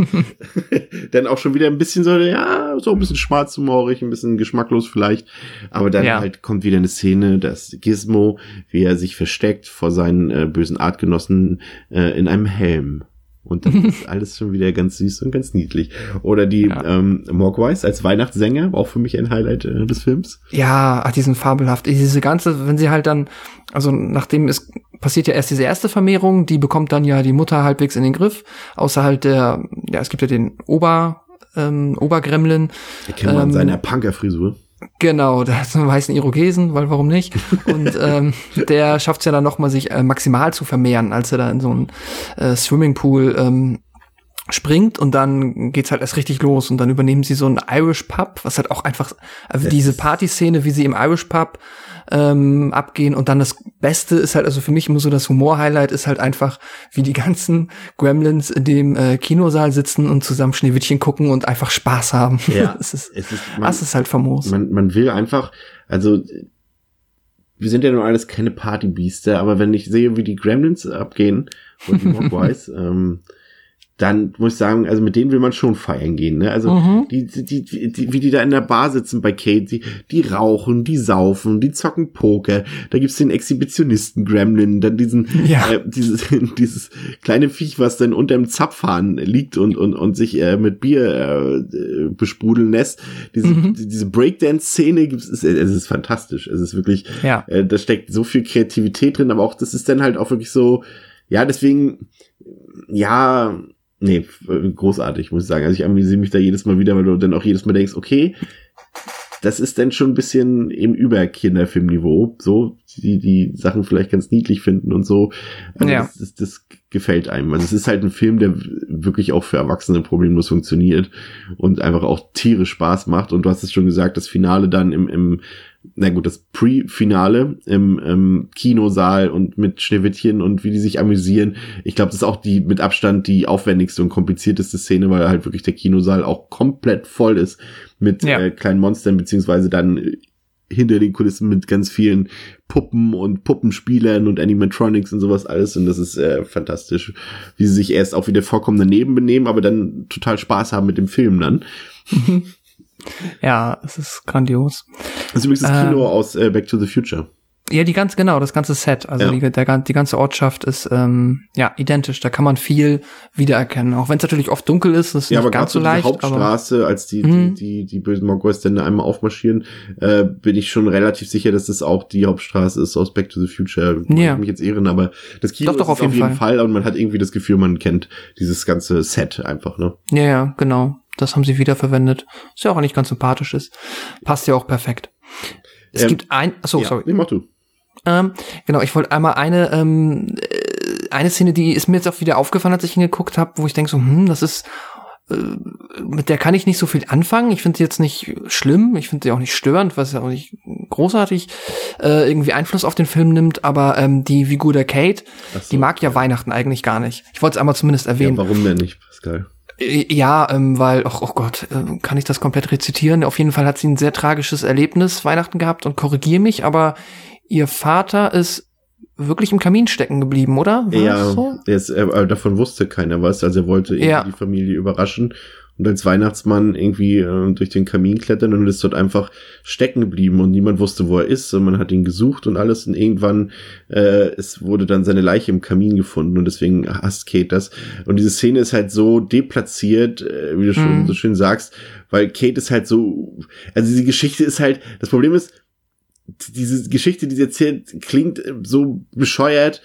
dann auch schon wieder ein bisschen so, ja, so ein bisschen schwarzhumorig, ein bisschen geschmacklos vielleicht. Aber dann ja. halt kommt wieder eine Szene, dass Gizmo, wie er sich versteckt vor seinen äh, bösen Artgenossen äh, in einem Helm. Und dann ist alles schon wieder ganz süß und ganz niedlich. Oder die ja. ähm, Mogwais als Weihnachtssänger, auch für mich ein Highlight äh, des Films.
Ja, ach, die sind fabelhaft. Diese ganze, wenn sie halt dann, also nachdem es passiert ja erst diese erste Vermehrung, die bekommt dann ja die Mutter halbwegs in den Griff, außer halt der, ja, es gibt ja den Ober, ähm, Obergremlin.
Erkennt man ähm, seiner Punkerfrisur.
Genau, der hat einen weißen Irokesen, weil warum nicht? Und ähm, der schafft es ja dann nochmal, sich äh, maximal zu vermehren, als er da in so einen äh, Swimmingpool ähm, springt und dann geht's halt erst richtig los und dann übernehmen sie so einen Irish Pub, was halt auch einfach, also diese Partyszene, wie sie im Irish Pub ähm, abgehen. Und dann das Beste ist halt, also für mich immer so das Humor-Highlight ist halt einfach, wie die ganzen Gremlins in dem äh, Kinosaal sitzen und zusammen Schneewittchen gucken und einfach Spaß haben. Ja, das ist, es ist, man, das ist halt famos.
Man, man will einfach, also wir sind ja nun alles keine Partybiester, aber wenn ich sehe, wie die Gremlins abgehen und die Mogwais, ähm, dann muss ich sagen, also mit denen will man schon feiern gehen, ne? Also mhm. die, die, die, wie die da in der Bar sitzen bei Kate, die, die rauchen, die saufen, die zocken Poker, da gibt's den Exhibitionisten Gremlin, dann diesen, ja. äh, dieses, dieses kleine Viech, was dann unterm Zapfhahn liegt und, und, und sich äh, mit Bier äh, besprudeln lässt. Diese, mhm. diese Breakdance-Szene gibt's, es, es ist fantastisch. Es ist wirklich, ja. äh, da steckt so viel Kreativität drin, aber auch, das ist dann halt auch wirklich so, ja, deswegen, ja, Nee, großartig, muss ich sagen. Also ich amüsiere mich da jedes Mal wieder, weil du dann auch jedes Mal denkst, okay, das ist dann schon ein bisschen eben über Kinderfilmniveau, so, die die Sachen vielleicht ganz niedlich finden und so. Also ja. Das, das, das gefällt einem. Also es ist halt ein Film, der wirklich auch für Erwachsene problemlos funktioniert und einfach auch tierisch Spaß macht. Und du hast es schon gesagt, das Finale dann im, im na gut, das Pre-Finale im, im Kinosaal und mit Schneewittchen und wie die sich amüsieren. Ich glaube, das ist auch die mit Abstand die aufwendigste und komplizierteste Szene, weil halt wirklich der Kinosaal auch komplett voll ist mit ja. äh, kleinen Monstern, beziehungsweise dann hinter den Kulissen mit ganz vielen Puppen und Puppenspielern und Animatronics und sowas alles. Und das ist äh, fantastisch, wie sie sich erst auch wieder vollkommen daneben benehmen, aber dann total Spaß haben mit dem Film dann.
Ja, es ist grandios.
Das ist übrigens das Kino ähm, aus äh, Back to the Future.
Ja, die ganze, genau, das ganze Set, also ja. die, der, die ganze Ortschaft ist ähm, ja identisch. Da kann man viel wiedererkennen, auch wenn es natürlich oft dunkel ist. Das ist ja, nicht aber ganz so leicht.
Hauptstraße, aber, als die, mhm. die, die, die bösen dann einmal aufmarschieren, äh, bin ich schon relativ sicher, dass das auch die Hauptstraße ist aus Back to the Future. Ja. Ich mich jetzt ehren, aber das Kino doch, doch, ist auf jeden, auf jeden Fall. Fall und man hat irgendwie das Gefühl, man kennt dieses ganze Set einfach, ne?
Ja, ja, genau. Das haben sie wiederverwendet. Was ja auch nicht ganz sympathisch ist. Passt ja auch perfekt. Es ähm, gibt ein, achso, ja, sorry.
Nee, mach du.
Ähm, genau, ich wollte einmal eine, ähm, äh, eine Szene, die ist mir jetzt auch wieder aufgefallen, als ich hingeguckt habe, wo ich denke so, hm, das ist äh, mit der kann ich nicht so viel anfangen. Ich finde sie jetzt nicht schlimm, ich finde sie auch nicht störend, was ja auch nicht großartig äh, irgendwie Einfluss auf den Film nimmt, aber ähm, die Figur der Kate, so, die mag ja, ja Weihnachten eigentlich gar nicht. Ich wollte es einmal zumindest erwähnen.
Ja, warum denn nicht, Pascal?
Äh, ja, ähm, weil, oh, oh Gott, äh, kann ich das komplett rezitieren? Auf jeden Fall hat sie ein sehr tragisches Erlebnis Weihnachten gehabt und korrigiere mich, aber ihr Vater ist wirklich im Kamin stecken geblieben, oder?
War ja, so? ist, äh, davon wusste keiner was. Also er wollte ja. die Familie überraschen und als Weihnachtsmann irgendwie äh, durch den Kamin klettern und ist dort einfach stecken geblieben und niemand wusste, wo er ist und man hat ihn gesucht und alles und irgendwann äh, es wurde dann seine Leiche im Kamin gefunden und deswegen hasst Kate das und diese Szene ist halt so deplatziert, äh, wie du schon hm. so schön sagst, weil Kate ist halt so, also diese Geschichte ist halt, das Problem ist, diese Geschichte, die sie erzählt, klingt so bescheuert,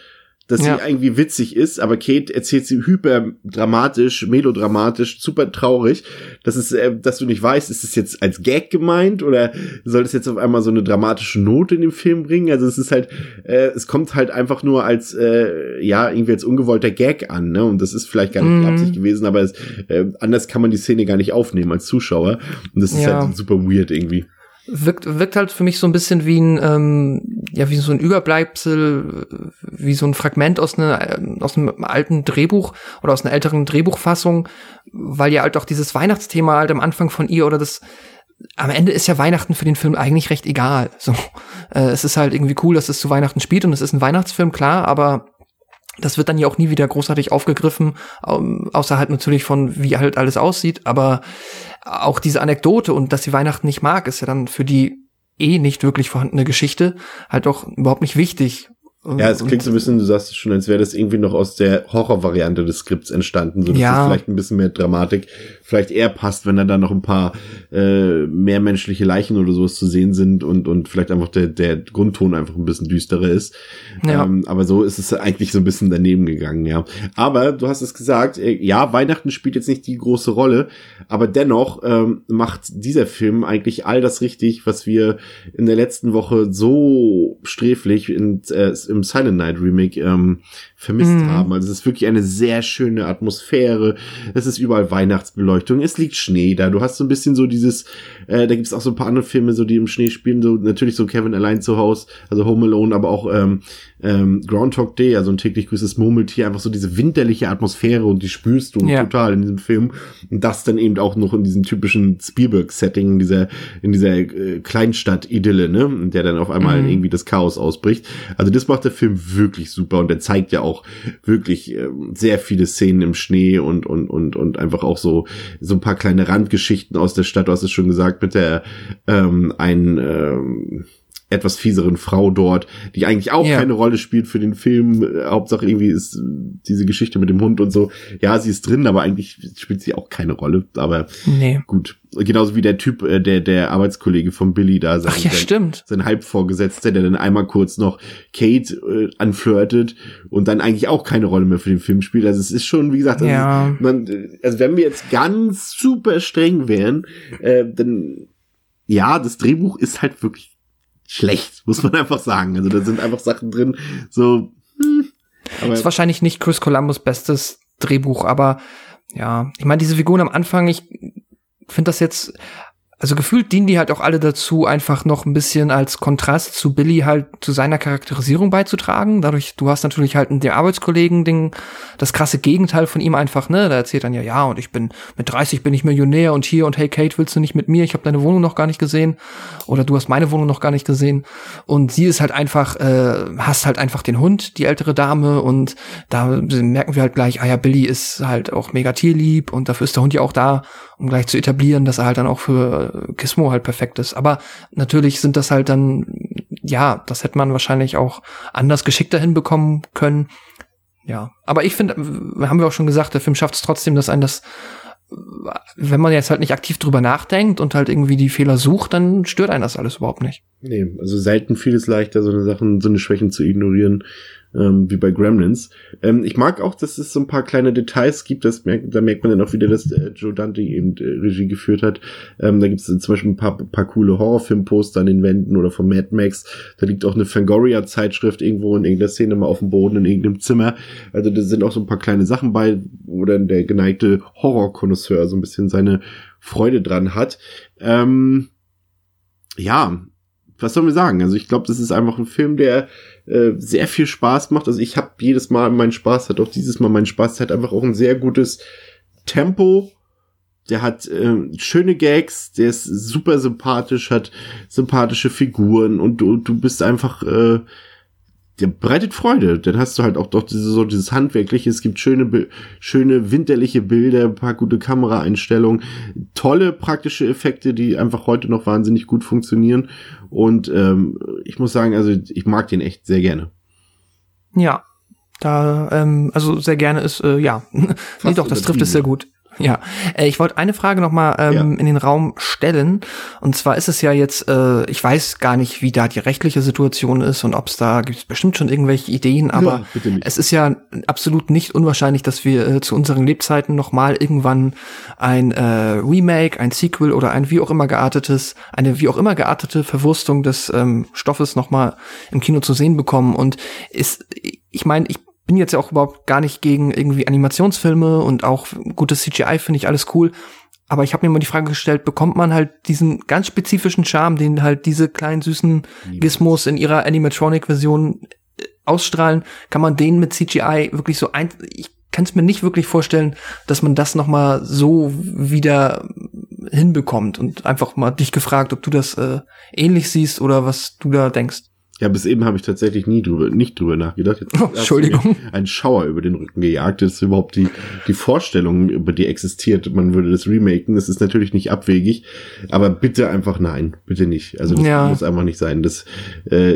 dass ja. sie irgendwie witzig ist, aber Kate erzählt sie hyperdramatisch, melodramatisch, super traurig. Das ist, äh, dass du nicht weißt, ist es jetzt als Gag gemeint oder soll es jetzt auf einmal so eine dramatische Note in den Film bringen? Also es ist halt, äh, es kommt halt einfach nur als, äh, ja, irgendwie als ungewollter Gag an, ne? Und das ist vielleicht gar nicht die Absicht gewesen, aber es, äh, anders kann man die Szene gar nicht aufnehmen als Zuschauer. Und das ist ja. halt super weird irgendwie
wirkt, wirkt halt für mich so ein bisschen wie ein, ähm, ja, wie so ein Überbleibsel, wie so ein Fragment aus, einer, aus einem alten Drehbuch oder aus einer älteren Drehbuchfassung, weil ja halt auch dieses Weihnachtsthema halt am Anfang von ihr oder das, am Ende ist ja Weihnachten für den Film eigentlich recht egal. So, äh, es ist halt irgendwie cool, dass es zu Weihnachten spielt und es ist ein Weihnachtsfilm, klar, aber das wird dann ja auch nie wieder großartig aufgegriffen, außer halt natürlich von, wie halt alles aussieht. Aber auch diese Anekdote und dass sie Weihnachten nicht mag, ist ja dann für die eh nicht wirklich vorhandene Geschichte halt auch überhaupt nicht wichtig.
Ja, es klingt so ein bisschen, du sagst es schon, als wäre das irgendwie noch aus der Horrorvariante des Skripts entstanden, so dass ja. es vielleicht ein bisschen mehr Dramatik vielleicht eher passt, wenn da dann noch ein paar äh, mehr menschliche Leichen oder sowas zu sehen sind und und vielleicht einfach der der Grundton einfach ein bisschen düsterer ist. Ja. Ähm, aber so ist es eigentlich so ein bisschen daneben gegangen, ja. Aber du hast es gesagt, äh, ja, Weihnachten spielt jetzt nicht die große Rolle, aber dennoch ähm, macht dieser Film eigentlich all das richtig, was wir in der letzten Woche so sträflich in, äh, im Silent Night Remake ähm, vermisst mhm. haben. Also es ist wirklich eine sehr schöne Atmosphäre. Es ist überall Weihnachtsbeleuchtung. Es liegt Schnee da. Du hast so ein bisschen so dieses, äh, da gibt es auch so ein paar andere Filme, so die im Schnee spielen. So natürlich so Kevin allein zu Hause, also Home Alone, aber auch ähm, ähm, Groundhog Day, also ein täglich grüßes Murmeltier. Einfach so diese winterliche Atmosphäre und die spürst du ja. total in diesem Film. Und das dann eben auch noch in diesem typischen Spielberg-Setting, in dieser in dieser äh, Kleinstadt-Idylle, ne, in der dann auf einmal mhm. irgendwie das Chaos ausbricht. Also das macht der Film wirklich super und der zeigt ja auch auch wirklich äh, sehr viele Szenen im Schnee und, und, und, und einfach auch so, so ein paar kleine Randgeschichten aus der Stadt. Du hast es schon gesagt, mit der ähm, ein ähm, etwas fieseren Frau dort, die eigentlich auch ja. keine Rolle spielt für den Film. Hauptsache irgendwie ist diese Geschichte mit dem Hund und so. Ja, sie ist drin, aber eigentlich spielt sie auch keine Rolle. Aber nee. gut. Genauso wie der Typ, äh, der, der Arbeitskollege von Billy da,
sein, Ach ja,
sein,
stimmt.
sein Halbvorgesetzter, der dann einmal kurz noch Kate äh, anflirtet und dann eigentlich auch keine Rolle mehr für den Film spielt. Also es ist schon, wie gesagt, also, ja. man, also wenn wir jetzt ganz super streng wären, äh, dann ja, das Drehbuch ist halt wirklich schlecht, muss man einfach sagen. Also da sind einfach Sachen drin, so. Hm,
ist wahrscheinlich nicht Chris Columbus bestes Drehbuch, aber ja, ich meine, diese Figuren am Anfang, ich finde das jetzt also gefühlt dienen die halt auch alle dazu, einfach noch ein bisschen als Kontrast zu Billy halt zu seiner Charakterisierung beizutragen. Dadurch, du hast natürlich halt den Arbeitskollegen, den, das krasse Gegenteil von ihm einfach, ne? Da erzählt dann ja, ja, und ich bin mit 30 bin ich Millionär und hier und hey Kate, willst du nicht mit mir? Ich habe deine Wohnung noch gar nicht gesehen. Oder du hast meine Wohnung noch gar nicht gesehen. Und sie ist halt einfach, äh, hast halt einfach den Hund, die ältere Dame, und da merken wir halt gleich, ah ja, Billy ist halt auch mega tierlieb und dafür ist der Hund ja auch da um gleich zu etablieren, dass er halt dann auch für Gizmo halt perfekt ist. Aber natürlich sind das halt dann, ja, das hätte man wahrscheinlich auch anders geschickter hinbekommen können. Ja, aber ich finde, haben wir auch schon gesagt, der Film schafft es trotzdem, dass ein das wenn man jetzt halt nicht aktiv drüber nachdenkt und halt irgendwie die Fehler sucht, dann stört einen das alles überhaupt nicht.
Nee, also selten viel ist leichter, so eine Sachen, so eine Schwächen zu ignorieren, ähm, wie bei Gremlins. Ähm, ich mag auch, dass es so ein paar kleine Details gibt, das merkt, da merkt man dann auch wieder, dass äh, Joe Dante eben äh, Regie geführt hat. Ähm, da gibt es zum Beispiel ein paar, paar coole Horrorfilmposter an den Wänden oder von Mad Max. Da liegt auch eine Fangoria-Zeitschrift irgendwo in irgendeiner Szene mal auf dem Boden in irgendeinem Zimmer. Also da sind auch so ein paar kleine Sachen bei, wo dann der geneigte Horrorkonnoisseur so ein bisschen seine Freude dran hat. Ähm, ja, was sollen wir sagen? Also ich glaube, das ist einfach ein Film, der äh, sehr viel Spaß macht. Also ich habe jedes Mal meinen Spaß, hat auch dieses Mal meinen Spaß, hat einfach auch ein sehr gutes Tempo. Der hat äh, schöne Gags, der ist super sympathisch, hat sympathische Figuren und du, du bist einfach äh, der bereitet Freude. Dann hast du halt auch doch diese, so dieses Handwerkliche. Es gibt schöne, schöne winterliche Bilder, ein paar gute Kameraeinstellungen, tolle praktische Effekte, die einfach heute noch wahnsinnig gut funktionieren. Und ähm, ich muss sagen, also ich mag den echt sehr gerne.
Ja, da, ähm, also sehr gerne ist, äh, ja, nee, doch, das trifft es sehr gut. Ja, äh, ich wollte eine Frage noch mal ähm, ja. in den Raum stellen. Und zwar ist es ja jetzt, äh, ich weiß gar nicht, wie da die rechtliche Situation ist und ob es da gibt es bestimmt schon irgendwelche Ideen, aber ja, es ist ja absolut nicht unwahrscheinlich, dass wir äh, zu unseren Lebzeiten noch mal irgendwann ein äh, Remake, ein Sequel oder ein wie auch immer geartetes, eine wie auch immer geartete Verwurstung des ähm, Stoffes noch mal im Kino zu sehen bekommen. Und ist, ich meine, ich bin jetzt ja auch überhaupt gar nicht gegen irgendwie Animationsfilme und auch gutes CGI finde ich alles cool. Aber ich habe mir mal die Frage gestellt, bekommt man halt diesen ganz spezifischen Charme, den halt diese kleinen süßen Gizmos in ihrer Animatronic-Version äh, ausstrahlen, kann man den mit CGI wirklich so ein, ich kann es mir nicht wirklich vorstellen, dass man das noch mal so wieder hinbekommt und einfach mal dich gefragt, ob du das äh, ähnlich siehst oder was du da denkst.
Ja, bis eben habe ich tatsächlich nie drüber, nicht drüber nachgedacht. Jetzt
oh, Entschuldigung.
Ein Schauer über den Rücken gejagt. Das ist überhaupt die, die Vorstellung, über die existiert. Man würde das remaken. Das ist natürlich nicht abwegig. Aber bitte einfach nein. Bitte nicht. Also das ja. muss einfach nicht sein. Das, äh,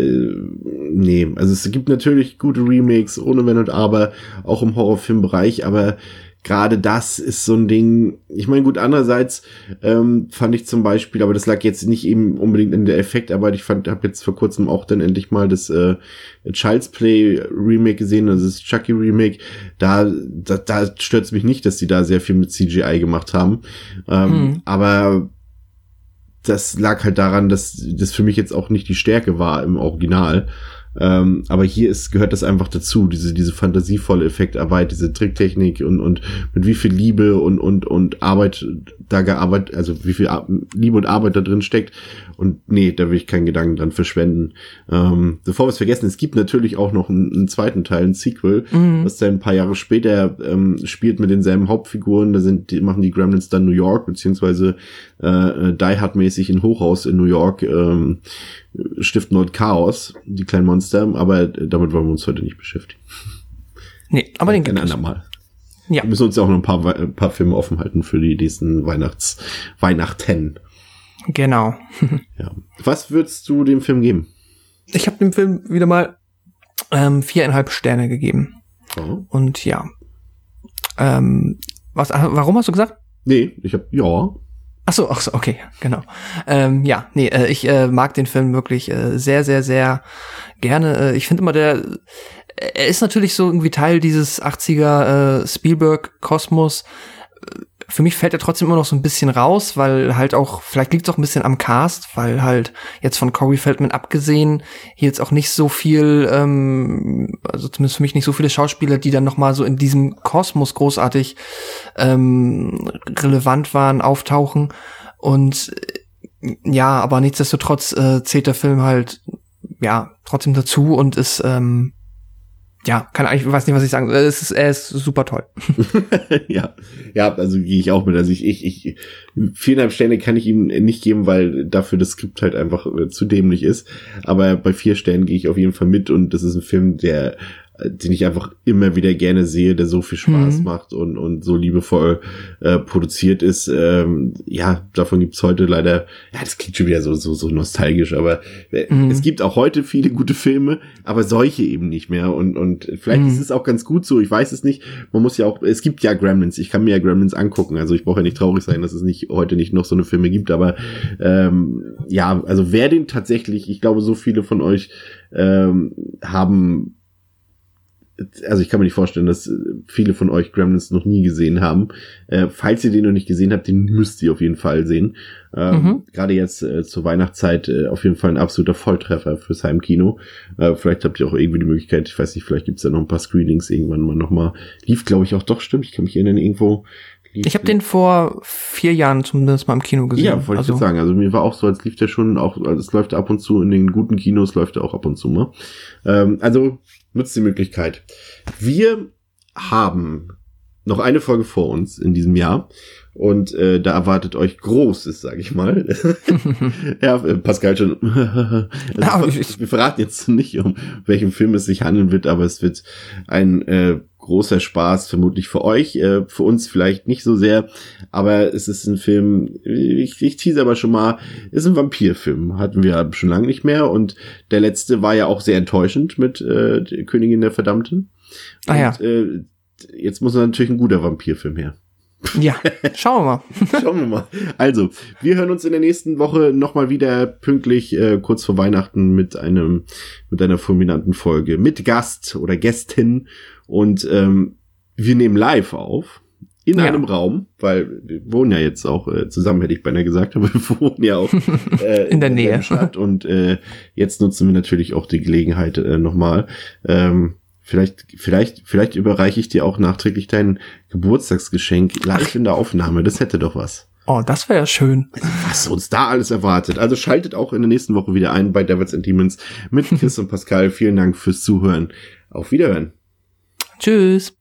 nee. Also es gibt natürlich gute Remakes ohne Wenn und Aber, auch im Horrorfilmbereich. Aber gerade das ist so ein Ding. Ich meine, gut, andererseits ähm, fand ich zum Beispiel, aber das lag jetzt nicht eben unbedingt in der Effektarbeit. Ich fand, habe jetzt vor kurzem auch dann endlich mal das äh, Child's Play Remake gesehen, also das Chucky Remake. Da, da, da stört es mich nicht, dass die da sehr viel mit CGI gemacht haben. Ähm, hm. Aber das lag halt daran, dass das für mich jetzt auch nicht die Stärke war im Original. Ähm, aber hier ist, gehört das einfach dazu, diese, diese fantasievolle Effektarbeit, diese Tricktechnik und, und mit wie viel Liebe und, und, und Arbeit da gearbeitet, also wie viel Liebe und Arbeit da drin steckt. Und nee, da will ich keinen Gedanken dran verschwenden. Ähm, bevor wir es vergessen, es gibt natürlich auch noch einen, einen zweiten Teil, ein Sequel, mhm. was dann ein paar Jahre später ähm, spielt mit denselben Hauptfiguren. Da sind, die machen die Gremlins dann New York, beziehungsweise äh, äh Die Hard-mäßig in Hochhaus in New York. Ähm, stiften dort Chaos, die kleinen Monster, aber damit wollen wir uns heute nicht beschäftigen.
Nee, aber den
gibt es. Mal. Ja. Wir müssen uns ja auch noch ein paar, ein paar Filme offen halten für die nächsten Weihnachts, Weihnachten.
Genau.
ja. Was würdest du dem Film geben?
Ich habe dem Film wieder mal ähm, viereinhalb Sterne gegeben. Oh. Und ja. Ähm, was, warum hast du gesagt?
Nee, ich habe ja.
Ach so, ach so, okay, genau. Ähm, ja, nee, äh, ich äh, mag den Film wirklich äh, sehr, sehr, sehr gerne. Äh, ich finde immer, der, er ist natürlich so irgendwie Teil dieses 80er äh, Spielberg-Kosmos für mich fällt er trotzdem immer noch so ein bisschen raus, weil halt auch, vielleicht liegt es auch ein bisschen am Cast, weil halt jetzt von Corey Feldman abgesehen, hier jetzt auch nicht so viel, ähm, also zumindest für mich nicht so viele Schauspieler, die dann nochmal so in diesem Kosmos großartig ähm, relevant waren, auftauchen. Und äh, ja, aber nichtsdestotrotz äh, zählt der Film halt ja trotzdem dazu und ist ähm, ja, kann eigentlich, weiß nicht, was ich sagen soll. Es ist, er ist super toll.
ja, ja, also gehe ich auch mit. Also ich, ich, ich, viereinhalb Sterne kann ich ihm nicht geben, weil dafür das Skript halt einfach äh, zu dämlich ist. Aber bei vier Sternen gehe ich auf jeden Fall mit und das ist ein Film, der den ich einfach immer wieder gerne sehe, der so viel Spaß mhm. macht und, und so liebevoll äh, produziert ist. Ähm, ja, davon gibt's heute leider, ja, das klingt schon wieder so, so, so nostalgisch, aber äh, mhm. es gibt auch heute viele gute Filme, aber solche eben nicht mehr. Und, und vielleicht mhm. ist es auch ganz gut so, ich weiß es nicht. Man muss ja auch, es gibt ja Gremlins, ich kann mir ja Gremlins angucken, also ich brauche ja nicht traurig sein, dass es nicht heute nicht noch so eine Filme gibt, aber ähm, ja, also wer den tatsächlich, ich glaube, so viele von euch ähm, haben also ich kann mir nicht vorstellen, dass viele von euch Gremlins noch nie gesehen haben. Äh, falls ihr den noch nicht gesehen habt, den müsst ihr auf jeden Fall sehen. Ähm,
Mhm.
Gerade jetzt äh, zur Weihnachtszeit äh, auf jeden Fall ein absoluter Volltreffer fürs Heimkino. Äh, vielleicht habt ihr auch irgendwie die Möglichkeit, ich weiß nicht, vielleicht gibt's ja noch ein paar Screenings irgendwann mal nochmal. Lief, glaube ich, auch doch, stimmt. Ich kann mich erinnern, irgendwo. Lief,
Ich habe den vor vier Jahren zumindest mal im Kino gesehen.
Ja, wollte ich
also,
jetzt sagen. Also mir war auch so, als lief der schon auch, also es läuft ab und zu in den guten Kinos, läuft er auch ab und zu mal. Ähm, also nutzt die Möglichkeit. Wir haben noch eine Folge vor uns in diesem Jahr und äh, da erwartet euch Großes, sage ich mal. ja, Pascal schon. also, wir verraten jetzt nicht, um welchen Film es sich handeln wird, aber es wird ein äh, großer Spaß vermutlich für euch, äh, für uns vielleicht nicht so sehr, aber es ist ein Film, ich, ich tease aber schon mal, ist ein Vampirfilm, hatten wir schon lange nicht mehr und der letzte war ja auch sehr enttäuschend mit äh, Königin der Verdammten.
Ah ja.
Und, äh, jetzt muss natürlich ein guter Vampirfilm her.
Ja, schauen wir mal.
Schauen wir mal. Also, wir hören uns in der nächsten Woche nochmal wieder pünktlich äh, kurz vor Weihnachten mit einem mit einer fulminanten Folge mit Gast oder Gästin und ähm, wir nehmen live auf in
Ja.
einem Raum, weil wir wohnen ja jetzt auch äh, zusammen, hätte ich beinahe gesagt, aber wir wohnen ja auch äh,
In der Nähe.
Stadt und äh, jetzt nutzen wir natürlich auch die Gelegenheit äh, nochmal. Ähm, Vielleicht, vielleicht, vielleicht überreiche ich dir auch nachträglich dein Geburtstagsgeschenk live in der Aufnahme. Das hätte doch was.
Oh, das wäre ja schön.
Was uns da alles erwartet. Also schaltet auch in der nächsten Woche wieder ein bei Devils and Demons mit Chris und Pascal. Vielen Dank fürs Zuhören. Auf Wiederhören.
Tschüss.